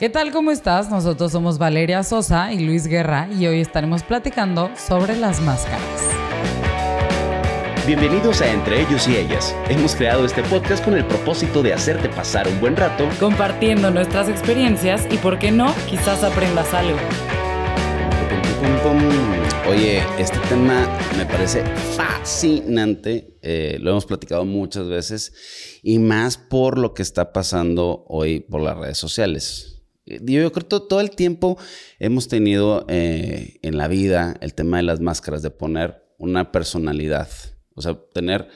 ¿Qué tal? ¿Cómo estás? Nosotros somos Valeria Sosa y Luis Guerra y hoy estaremos platicando sobre las máscaras. Bienvenidos a Entre ellos y ellas. Hemos creado este podcast con el propósito de hacerte pasar un buen rato compartiendo nuestras experiencias y, por qué no, quizás aprendas algo. Oye, este tema me parece fascinante. Eh, lo hemos platicado muchas veces y más por lo que está pasando hoy por las redes sociales. Eh, yo creo que todo el tiempo hemos tenido eh, en la vida el tema de las máscaras, de poner una personalidad, o sea, tener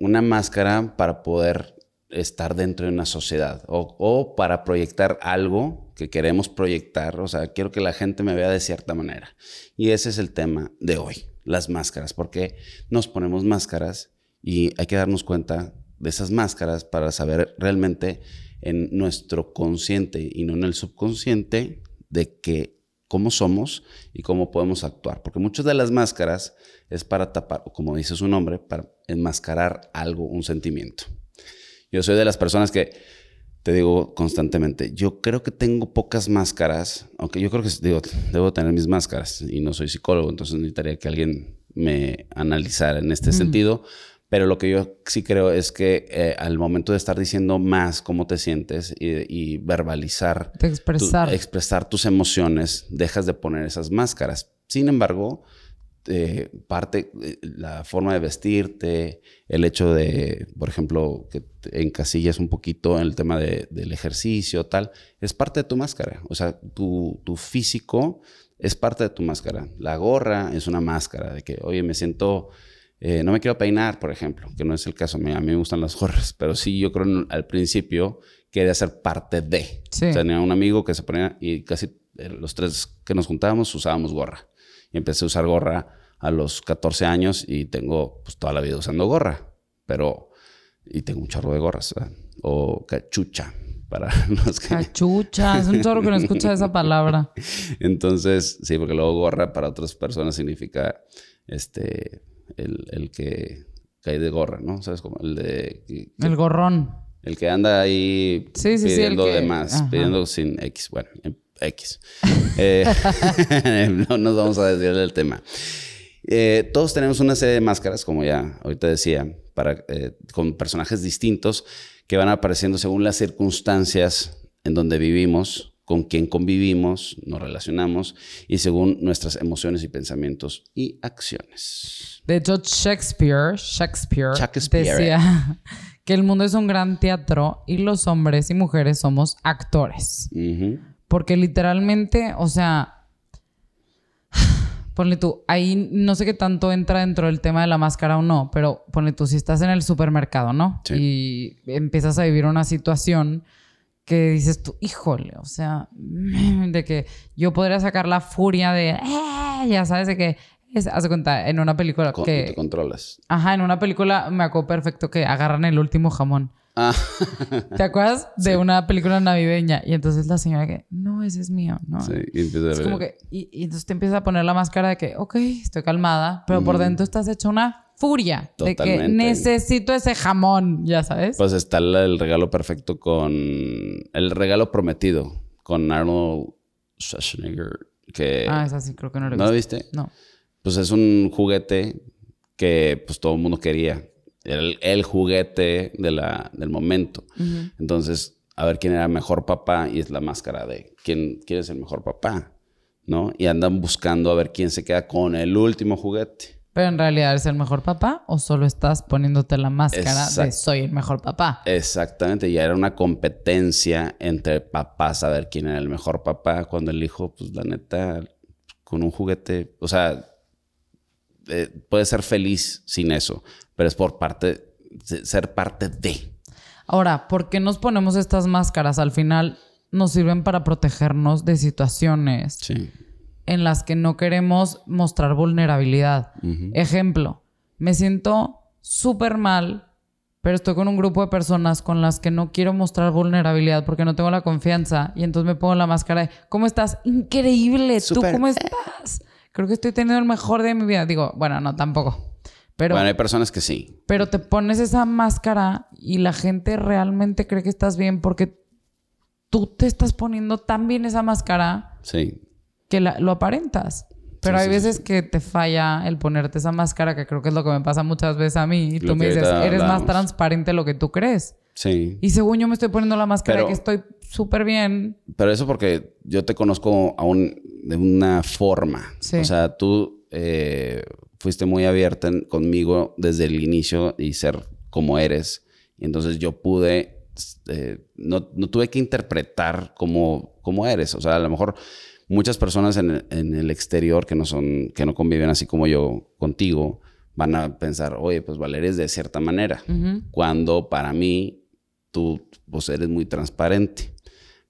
una máscara para poder estar dentro de una sociedad o, para proyectar algo que queremos proyectar. O sea, quiero que la gente me vea de cierta manera. Y ese es el tema de hoy, las máscaras, porque nos ponemos máscaras y hay que darnos cuenta de esas máscaras para saber realmente en nuestro consciente y no en el subconsciente de que cómo somos y cómo podemos actuar. Porque muchas de las máscaras es para tapar, como dice su nombre, para enmascarar algo, un sentimiento. Yo soy de las personas que te digo constantemente, yo creo que tengo pocas máscaras, aunque yo creo que digo, debo tener mis máscaras y no soy psicólogo, entonces necesitaría que alguien me analizara en este sentido. Pero lo que yo sí creo es que eh, al momento de estar diciendo más cómo te sientes y, verbalizar, expresar. expresar tus emociones, dejas de poner esas máscaras. Sin embargo, eh, parte, eh, la forma de vestirte, el hecho de, por ejemplo, que encasillas un poquito en el tema del ejercicio, tal, es parte de tu máscara. O sea, tu, físico es parte de tu máscara. La gorra es una máscara de que, oye, me siento, eh, no me quiero peinar, por ejemplo, que no es el caso. A mí, me gustan las gorras, pero sí, yo creo al principio quería ser parte de. tenía un amigo que se ponía y casi los tres que nos juntábamos usábamos gorra y empecé a usar gorra a los 14 años y tengo pues, toda la vida usando gorra, pero y tengo un chorro de gorras o cachucha para los que... Cachucha, es un chorro que no escucha esa palabra. Entonces, sí, porque luego gorra para otras personas significa este el, el que cae de gorra, ¿no? ¿Sabes? Como el de... el gorrón. El que anda ahí pidiendo de más, pidiendo sin X. Bueno, X. Eh, no nos vamos a desviar del tema. Eh, todos tenemos una serie de máscaras, como ya ahorita decía, para, eh, con personajes distintos que van apareciendo según las circunstancias en donde vivimos, con quién convivimos, nos relacionamos y según nuestras emociones y pensamientos y acciones. De hecho, Shakespeare, Shakespeare, decía que el mundo es un gran teatro y los hombres y mujeres somos actores. Porque literalmente, o sea, ponle tú, ahí no sé qué tanto entra dentro del tema de la máscara o no, pero ponle tú, si estás en el supermercado, ¿no? Y empiezas a vivir una situación que dices tú, híjole, o sea, de que yo podría sacar la furia de, eh", ya sabes, de que, es, haz cuenta, en una película que... Te controlas. Ajá, en una película me acuerdo perfecto que agarran el último jamón. Ah. ¿Te acuerdas de una película navideña? Y entonces la señora que, no, ese es mío, ¿no? Sí, y empieza a es como que, y, entonces te empieza a poner la máscara de que, ok, estoy calmada, pero por dentro estás hecha una furia de que necesito ese jamón, ya sabes. Pues está el regalo perfecto con, el regalo prometido con Arnold Schwarzenegger, que... Ah, esa sí, creo que no lo ¿No lo viste? No. Pues es un juguete que pues todo el mundo quería era el, juguete de la, del momento. Entonces, a ver quién era el mejor papá y es la máscara de quién, quién es el mejor papá, ¿no? Y andan buscando a ver quién se queda con el último juguete. Pero en realidad es el mejor papá o solo estás poniéndote la máscara de soy el mejor papá. Exactamente, ya era una competencia entre papás a ver quién era el mejor papá cuando el hijo, pues la neta, con un juguete, o sea, eh, puede ser feliz sin eso, pero es por parte, ser parte de. Ahora, ¿por qué nos ponemos estas máscaras? Al final nos sirven para protegernos de situaciones en las que no queremos mostrar vulnerabilidad. Ejemplo, me siento súper mal, pero estoy con un grupo de personas con las que no quiero mostrar vulnerabilidad porque no tengo la confianza y entonces me pongo la máscara de, ¿cómo estás? Increíble, ¿tú cómo estás? Creo que estoy teniendo el mejor de mi vida. Digo, bueno, no, tampoco. Pero, bueno, hay personas que sí. Pero te pones esa máscara y la gente realmente cree que estás bien porque tú te estás poniendo tan bien esa máscara sí. Que lo aparentas. Pero hay veces que te falla el ponerte esa máscara, que creo que es lo que me pasa muchas veces a mí. Y tú me dices, eres más transparente de lo que tú crees. Sí. Y según yo me estoy poniendo la máscara que estoy súper bien. Pero eso porque yo te conozco aún de una forma. O sea, tú eh, fuiste muy abierta conmigo desde el inicio y ser como eres. Y entonces yo pude, eh, no, no, tuve que interpretar como, como eres. O sea, a lo mejor muchas personas en, en, el exterior que no son, que no conviven así como yo contigo, van a pensar, oye, pues Valeria es de cierta manera. Cuando para mí tú pues, eres muy transparente.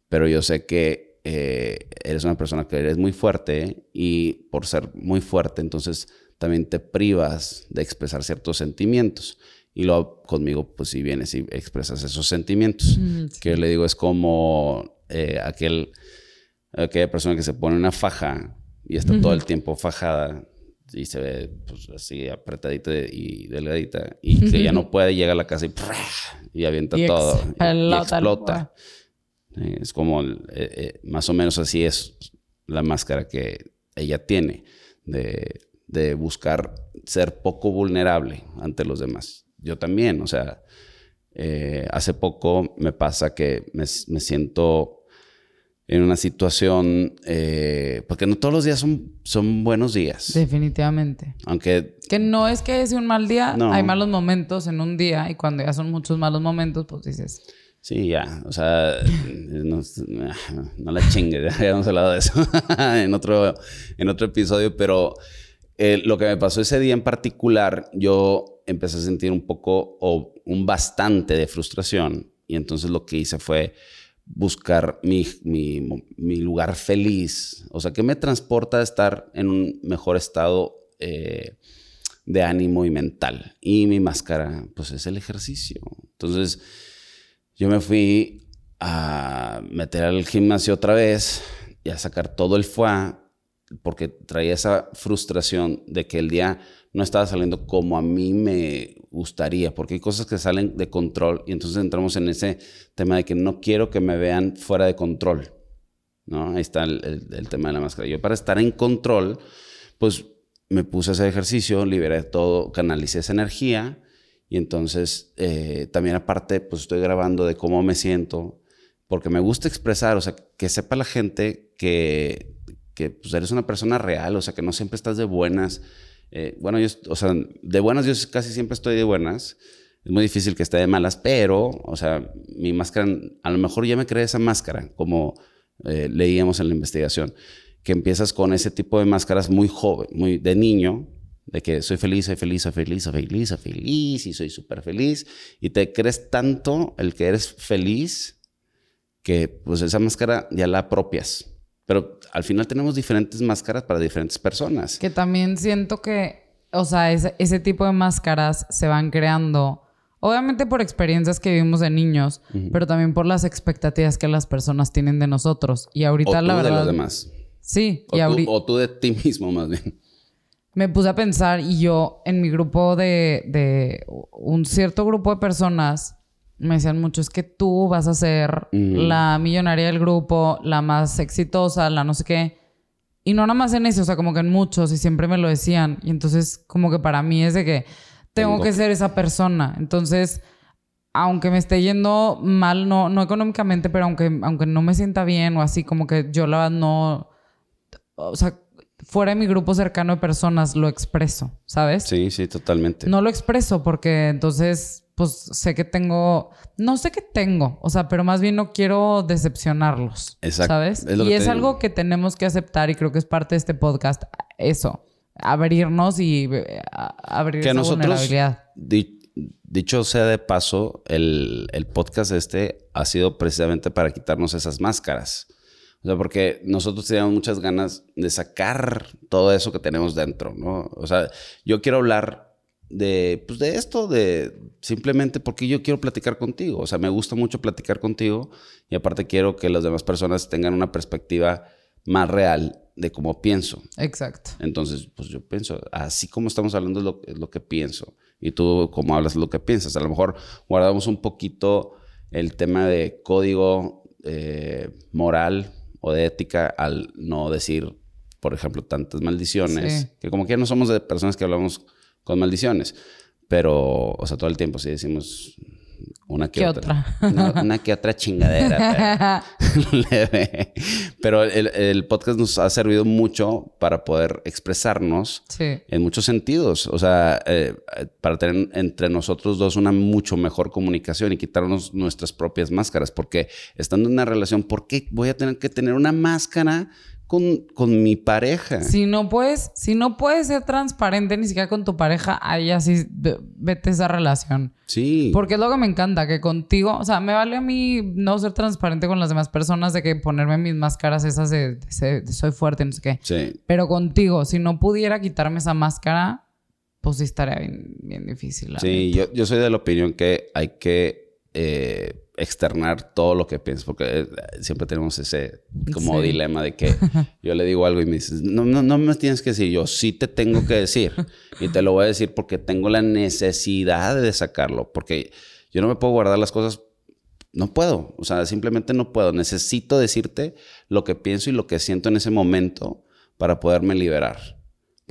Pero yo sé que eh, eres una persona que eres muy fuerte y por ser muy fuerte, entonces también te privas de expresar ciertos sentimientos. Y luego conmigo, pues si vienes y expresas esos sentimientos, que yo le digo es como eh, aquel, aquella persona que se pone una faja y está todo el tiempo fajada y se ve pues, así apretadita y delgadita y que ya no puede, llega a la casa y, y avienta todo y, explota. Es como, eh, eh, más o menos así es la máscara que ella tiene de, de, buscar ser poco vulnerable ante los demás. Yo también, o sea, eh, hace poco me pasa que me, me siento en una situación, eh, porque no todos los días son, son buenos días. Definitivamente. Aunque... Que no es que sea un mal día, hay malos momentos en un día y cuando ya son muchos malos momentos, pues dices... Sí, ya, o sea, no, no la chingues, ya hemos hablado de eso en, otro, en otro episodio, pero eh, lo que me pasó ese día en particular, yo empecé a sentir un poco o un bastante de frustración y entonces lo que hice fue buscar mi, mi, lugar feliz. O sea, que me transporta a estar en un mejor estado eh, de ánimo y mental. Y mi máscara, pues es el ejercicio. Entonces, yo me fui a meter al gimnasio otra vez y a sacar todo el foie porque traía esa frustración de que el día no estaba saliendo como a mí me gustaría, porque hay cosas que salen de control y entonces entramos en ese tema de que no quiero que me vean fuera de control. ¿no? Ahí está el, tema de la máscara. Yo para estar en control, pues me puse ese ejercicio, liberé todo, canalicé esa energía y entonces eh, también aparte, pues estoy grabando de cómo me siento, porque me gusta expresar, o sea, que sepa la gente que, que pues, eres una persona real, o sea, que no siempre estás de buenas eh, bueno, yo, o sea, de buenas yo casi siempre estoy de buenas. Es muy difícil que esté de malas, pero, o sea, mi máscara, a lo mejor ya me creé esa máscara, como eh, leíamos en la investigación, que empiezas con ese tipo de máscaras muy joven, muy de niño, de que soy feliz, soy feliz, soy feliz, soy feliz, soy feliz y soy súper feliz, y te crees tanto el que eres feliz que pues esa máscara ya la apropias. Pero al final tenemos diferentes máscaras para diferentes personas. Que también siento que, o sea, ese, tipo de máscaras se van creando, obviamente por experiencias que vivimos de niños, pero también por las expectativas que las personas tienen de nosotros. Y ahorita o la verdad... de los demás. Sí. O, y tú, o tú de ti mismo más bien. Me puse a pensar y yo en mi grupo de, de un cierto grupo de personas me decían mucho, es que tú vas a ser la millonaria del grupo, la más exitosa, la no sé qué. Y no nada más en eso, o sea, como que en muchos, y siempre me lo decían. Y entonces, como que para mí es de que tengo, que ser esa persona. Entonces, aunque me esté yendo mal, no, no económicamente, pero aunque, aunque no me sienta bien o así, como que yo la verdad no. O sea, fuera de mi grupo cercano de personas lo expreso, ¿sabes? Sí, sí, totalmente. No lo expreso porque entonces pues sé que tengo, no sé qué tengo, o sea, pero más bien no quiero decepcionarlos, Exacto. ¿sabes? y es algo que tenemos que aceptar y creo que es parte de este podcast, eso, abrirnos y eh, abrir que nosotros, vulnerabilidad. dicho sea de paso, el, el podcast este ha sido precisamente para quitarnos esas máscaras. O sea, porque nosotros teníamos muchas ganas de sacar todo eso que tenemos dentro, ¿no? O sea, yo quiero hablar de, pues de esto, de simplemente porque yo quiero platicar contigo. O sea, me gusta mucho platicar contigo y aparte quiero que las demás personas tengan una perspectiva más real de cómo pienso. Exacto. Entonces, pues yo pienso, así como estamos hablando es lo, es lo que pienso. Y tú, como hablas, es lo que piensas. A lo mejor guardamos un poquito el tema de código eh, moral o de ética al no decir, por ejemplo, tantas maldiciones, que como que no somos de personas que hablamos con maldiciones, pero, o sea, todo el tiempo sí decimos una que otra. Una, que otra chingadera. Pero, el, podcast nos ha servido mucho para poder expresarnos en muchos sentidos. O sea, eh, para tener entre nosotros dos una mucho mejor comunicación y quitarnos nuestras propias máscaras. Porque estando en una relación, ¿por qué voy a tener que tener una máscara? Con, mi pareja. Si no puedes, si no puedes ser transparente ni siquiera con tu pareja, ahí así vete esa relación. Sí. Porque es lo que me encanta, que contigo, o sea, me vale a mí no ser transparente con las demás personas de que ponerme mis máscaras esas de, soy fuerte, no sé qué. Sí. Pero contigo, si no pudiera quitarme esa máscara, pues sí estaría bien, difícil. Sí, yo, yo soy de la opinión que hay que eh, externar todo lo que piensas, porque eh, siempre tenemos ese como dilema de que yo le digo algo y me dices, no, no, no me tienes que decir, yo sí te tengo que decir y te lo voy a decir porque tengo la necesidad de sacarlo, porque yo no me puedo guardar las cosas, no puedo, o sea, simplemente no puedo, necesito decirte lo que pienso y lo que siento en ese momento para poderme liberar.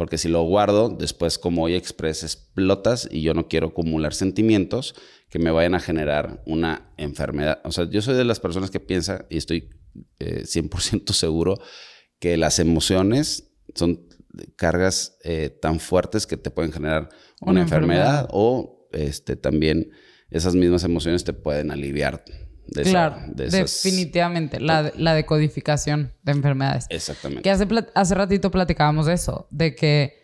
Porque si lo guardo, después como hoy express explotas y yo no quiero acumular sentimientos que me vayan a generar una enfermedad. O sea, yo soy de las personas que piensa y estoy 100% eh, seguro que las emociones son cargas eh, tan fuertes que te pueden generar una, enfermedad. o este, también esas mismas emociones te pueden aliviar. De claro, definitivamente. La, la decodificación de enfermedades. Exactamente. Que hace, hace ratito platicábamos de eso, de que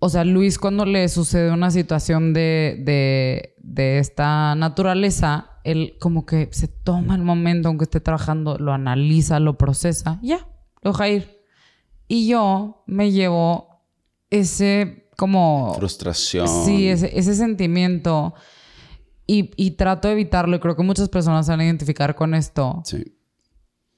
o sea, Luis cuando le sucede una situación de, esta naturaleza, él como que se toma el momento, aunque esté trabajando, lo analiza, lo procesa, ya, lo deja ir. Y yo me llevo ese como... Frustración. Sí, ese, sentimiento. Y, trato de evitarlo. Y creo que muchas personas se van a identificar con esto. Sí.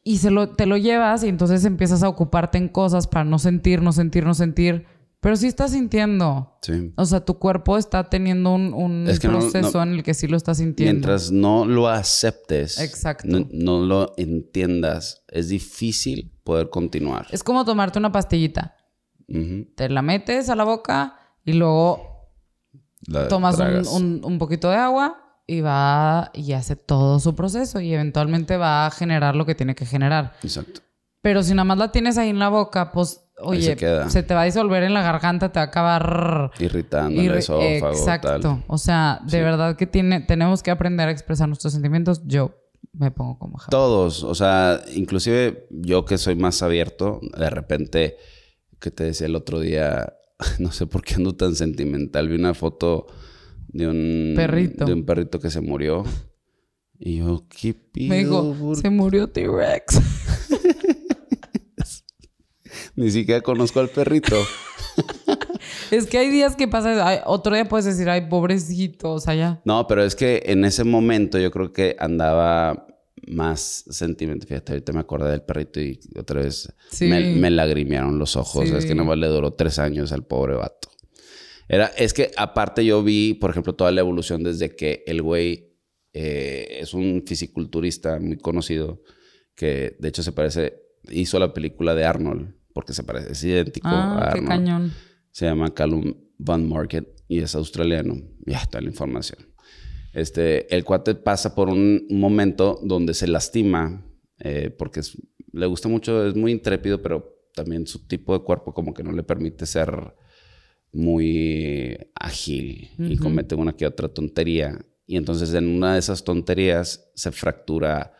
Y se lo, te lo llevas y entonces empiezas a ocuparte en cosas para no sentir, no sentir, no sentir. Pero sí estás sintiendo. Sí. O sea, tu cuerpo está teniendo un, proceso en el que sí lo estás sintiendo. Mientras no lo aceptes, Exacto. No, lo entiendas, es difícil poder continuar. Es como tomarte una pastillita. Te la metes a la boca y luego tomas un, un, poquito de agua y va y hace todo su proceso y eventualmente va a generar lo que tiene que generar. Exacto. Pero si nada más la tienes ahí en la boca, pues Oye, se, te va a disolver en la garganta, te va a acabar irritando el esófago. Exacto. O sea, de verdad que tiene, tenemos que aprender a expresar nuestros sentimientos. Yo me pongo como Todos, o sea, inclusive yo que soy más abierto, de repente, que te decía el otro día, no sé por qué ando tan sentimental, vi una foto de un perrito, de un perrito que se murió. Y yo, ¿qué pido? Me dijo, se murió T-Rex. Ni siquiera conozco al perrito. es que hay días que pasa, otro día puedes decir, ay, pobrecitos allá. No, pero es que en ese momento yo creo que andaba más sentimiento. Fíjate, ahorita me acordé del perrito y otra vez me, me, lagrimearon los ojos. Es que nomás le duró tres años al pobre vato. Era, es que aparte yo vi, por ejemplo, toda la evolución desde que el güey eh, es un fisiculturista muy conocido que de hecho se parece, hizo la película de Arnold porque se parece, es idéntico ah, Qué cañón. Se llama Callum Van Market y es australiano. Ya está la información. Este, el cuate pasa por un momento donde se lastima eh, porque le gusta mucho, es muy intrépido, pero también su tipo de cuerpo como que no le permite ser muy ágil y comete una que otra tontería. Y entonces en una de esas tonterías se fractura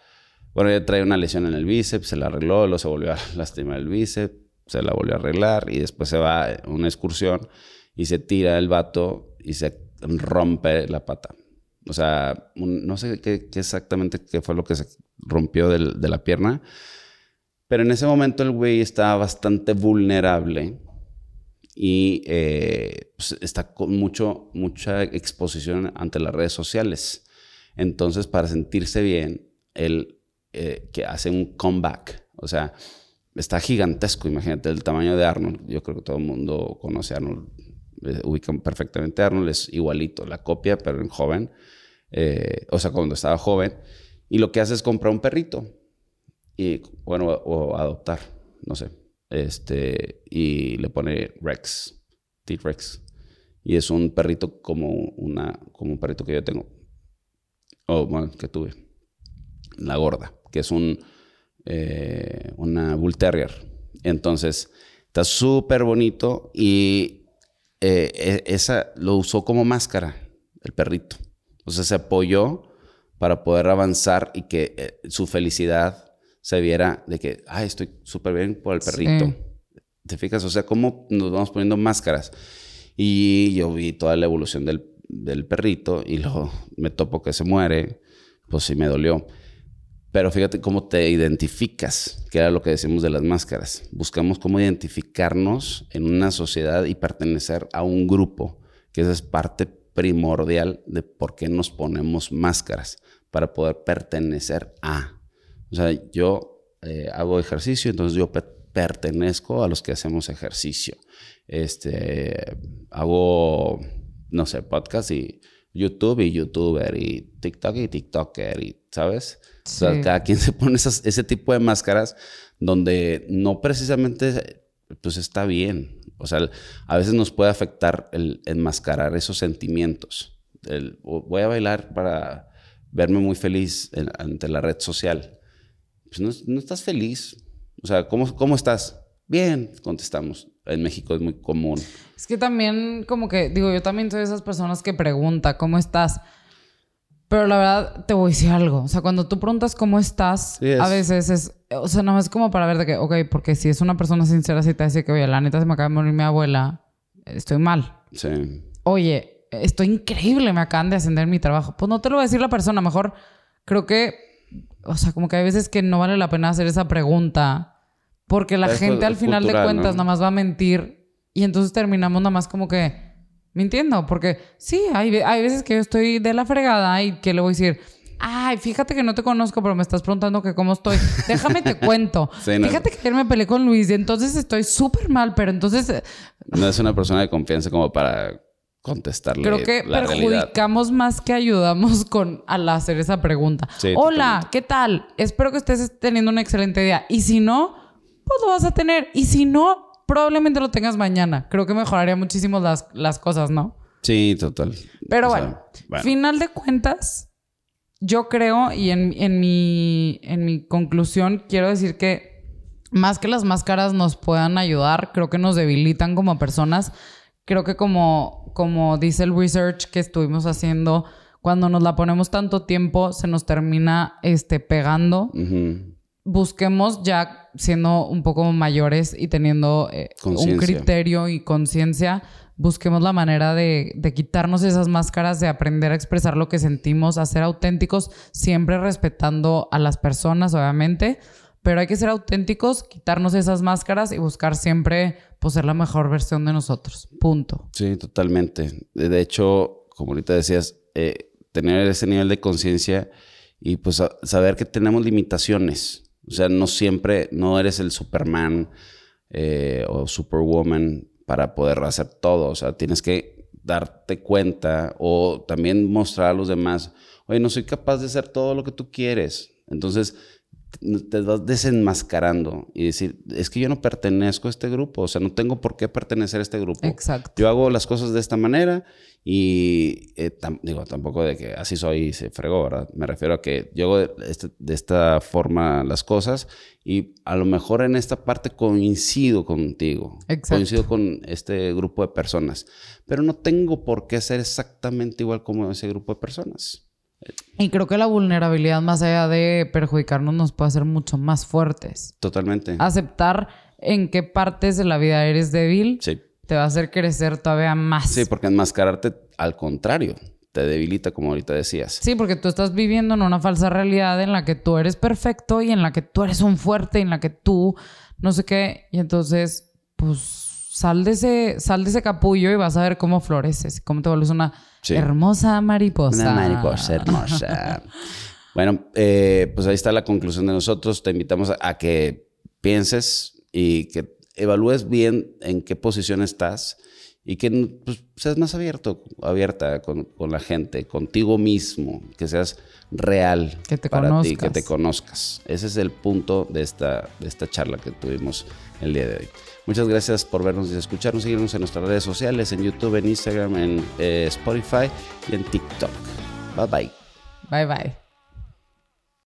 bueno, ella trae una lesión en el bíceps, se la arregló, luego se volvió a lastimar el bíceps, se la volvió a arreglar y después se va a una excursión y se tira el vato y se rompe la pata. O sea, no sé qué, exactamente qué fue lo que se rompió de la pierna, pero en ese momento el güey estaba bastante vulnerable y eh, pues, está con mucho, mucha exposición ante las redes sociales. Entonces, para sentirse bien, él eh, que hace un comeback. O sea, está gigantesco, imagínate, el tamaño de Arnold. Yo creo que todo el mundo conoce a Arnold, eh, ubican perfectamente a Arnold, es igualito, la copia, pero en joven. Eh, o sea, cuando estaba joven. Y lo que hace es comprar un perrito. Y, bueno, o adoptar, no sé. Este, y le pone Rex, T-Rex. Y es un perrito como, una, como un perrito que yo tengo. O, bueno, que tuve. La gorda, que es un, eh, una Bull Terrier. Entonces, está súper bonito y eh, e, esa lo usó como máscara, el perrito. O sea, se apoyó para poder avanzar y que eh, su felicidad se viera de que, ay, estoy súper bien por el perrito. ¿Te fijas? O sea, cómo nos vamos poniendo máscaras. Y yo vi toda la evolución del, del perrito y luego me topo que se muere, pues sí me dolió. Pero fíjate cómo te identificas, que era lo que decimos de las máscaras. Buscamos cómo identificarnos en una sociedad y pertenecer a un grupo, que esa es parte primordial de por qué nos ponemos máscaras, para poder pertenecer a. O sea, yo eh, hago ejercicio, entonces yo pertenezco a los que hacemos ejercicio. Este, hago, no sé, podcast y YouTube y YouTuber y TikTok y TikToker y, ¿sabes? O sea, cada quien se pone ese tipo de máscaras donde no precisamente, pues está bien. O sea, a veces nos puede afectar el enmascarar esos sentimientos. El, voy a bailar para verme muy feliz ante la red social pues no, estás feliz. O sea, ¿cómo, ¿cómo estás? Bien, contestamos. En México es muy común. Es que también, como que, digo, yo también soy de esas personas que pregunta, ¿cómo estás? Pero la verdad, te voy a decir algo. O sea, cuando tú preguntas cómo estás, a veces es, o sea, nada más como para ver de que, ok, porque si es una persona sincera, si te dice que, oye, la neta se me acaba de morir mi abuela, estoy mal. Sí. Oye, estoy increíble, me acaban de ascender mi trabajo. Pues no te lo va a decir la persona, mejor creo que o sea, como que hay veces que no vale la pena hacer esa pregunta porque la gente al final de cuentas nada más va a mentir y entonces terminamos nada más como que mintiendo, porque sí, hay, hay veces que yo estoy de la fregada y que le voy a decir, ay, fíjate que no te conozco, pero me estás preguntando que cómo estoy. Déjame te cuento. Fíjate que ayer me peleé con Luis y entonces estoy súper mal, pero entonces... Eh, no es una persona de confianza como para contestarle. Creo que perjudicamos más que ayudamos con al hacer esa pregunta. Hola, ¿qué tal? Espero que estés teniendo un excelente día. Y si no, pues lo vas a tener. Y si no, probablemente lo tengas mañana. Creo que mejoraría muchísimo las, las cosas, ¿no? Sí, total. Pero bueno, final de cuentas, yo creo, y en, en, mi, en mi conclusión, quiero decir que más que las máscaras nos puedan ayudar, creo que nos debilitan como personas. Creo que como como dice el research que estuvimos haciendo, cuando nos la ponemos tanto tiempo, se nos termina este, pegando. Busquemos ya siendo un poco mayores y teniendo eh, un criterio y conciencia, busquemos la manera de, de, quitarnos esas máscaras, de aprender a expresar lo que sentimos, a ser auténticos, siempre respetando a las personas, obviamente, pero hay que ser auténticos, quitarnos esas máscaras y buscar siempre pues, ser la mejor versión de nosotros. Punto. Sí, totalmente. De hecho, como ahorita decías, eh, tener ese nivel de conciencia y pues saber que tenemos limitaciones. O sea, no siempre, no eres el Superman eh, o Superwoman para poder hacer todo. O sea, tienes que darte cuenta o también mostrar a los demás, oye, no soy capaz de hacer todo lo que tú quieres. Entonces, te vas desenmascarando y decir, es que yo no pertenezco a este grupo, o sea, no tengo por qué pertenecer a este grupo. Exacto. Yo hago las cosas de esta manera y eh, digo, tampoco de que así soy y se fregó, ¿verdad? Me refiero a que yo hago de, este, esta forma las cosas y a lo mejor en esta parte coincido contigo, Exacto. coincido con este grupo de personas, pero no tengo por qué ser exactamente igual como ese grupo de personas. Y creo que la vulnerabilidad, más allá de perjudicarnos, nos puede hacer mucho más fuertes. Totalmente. Aceptar en qué partes de la vida eres débil te va a hacer crecer todavía más. Sí, porque enmascararte, al contrario, te debilita, como ahorita decías. Sí, porque tú estás viviendo en una falsa realidad en la que tú eres perfecto y en la que tú eres un fuerte, y en la que tú no sé qué. Y entonces, pues sal de ese, sal de ese capullo y vas a ver cómo floreces, cómo te vuelves una hermosa mariposa. Una mariposa hermosa. bueno, eh, pues ahí está la conclusión de nosotros. Te invitamos a, que pienses y que evalúes bien en qué posición estás y que pues, seas más abierto, abierta con, la gente, contigo mismo, que seas real que te para conozcas. ti, que te conozcas. Ese es el punto de esta, de esta charla que tuvimos el día de hoy. Muchas gracias por vernos y escucharnos. Síguenos en nuestras redes sociales, en YouTube, en Instagram, en eh, Spotify y en TikTok. Bye bye. Bye bye.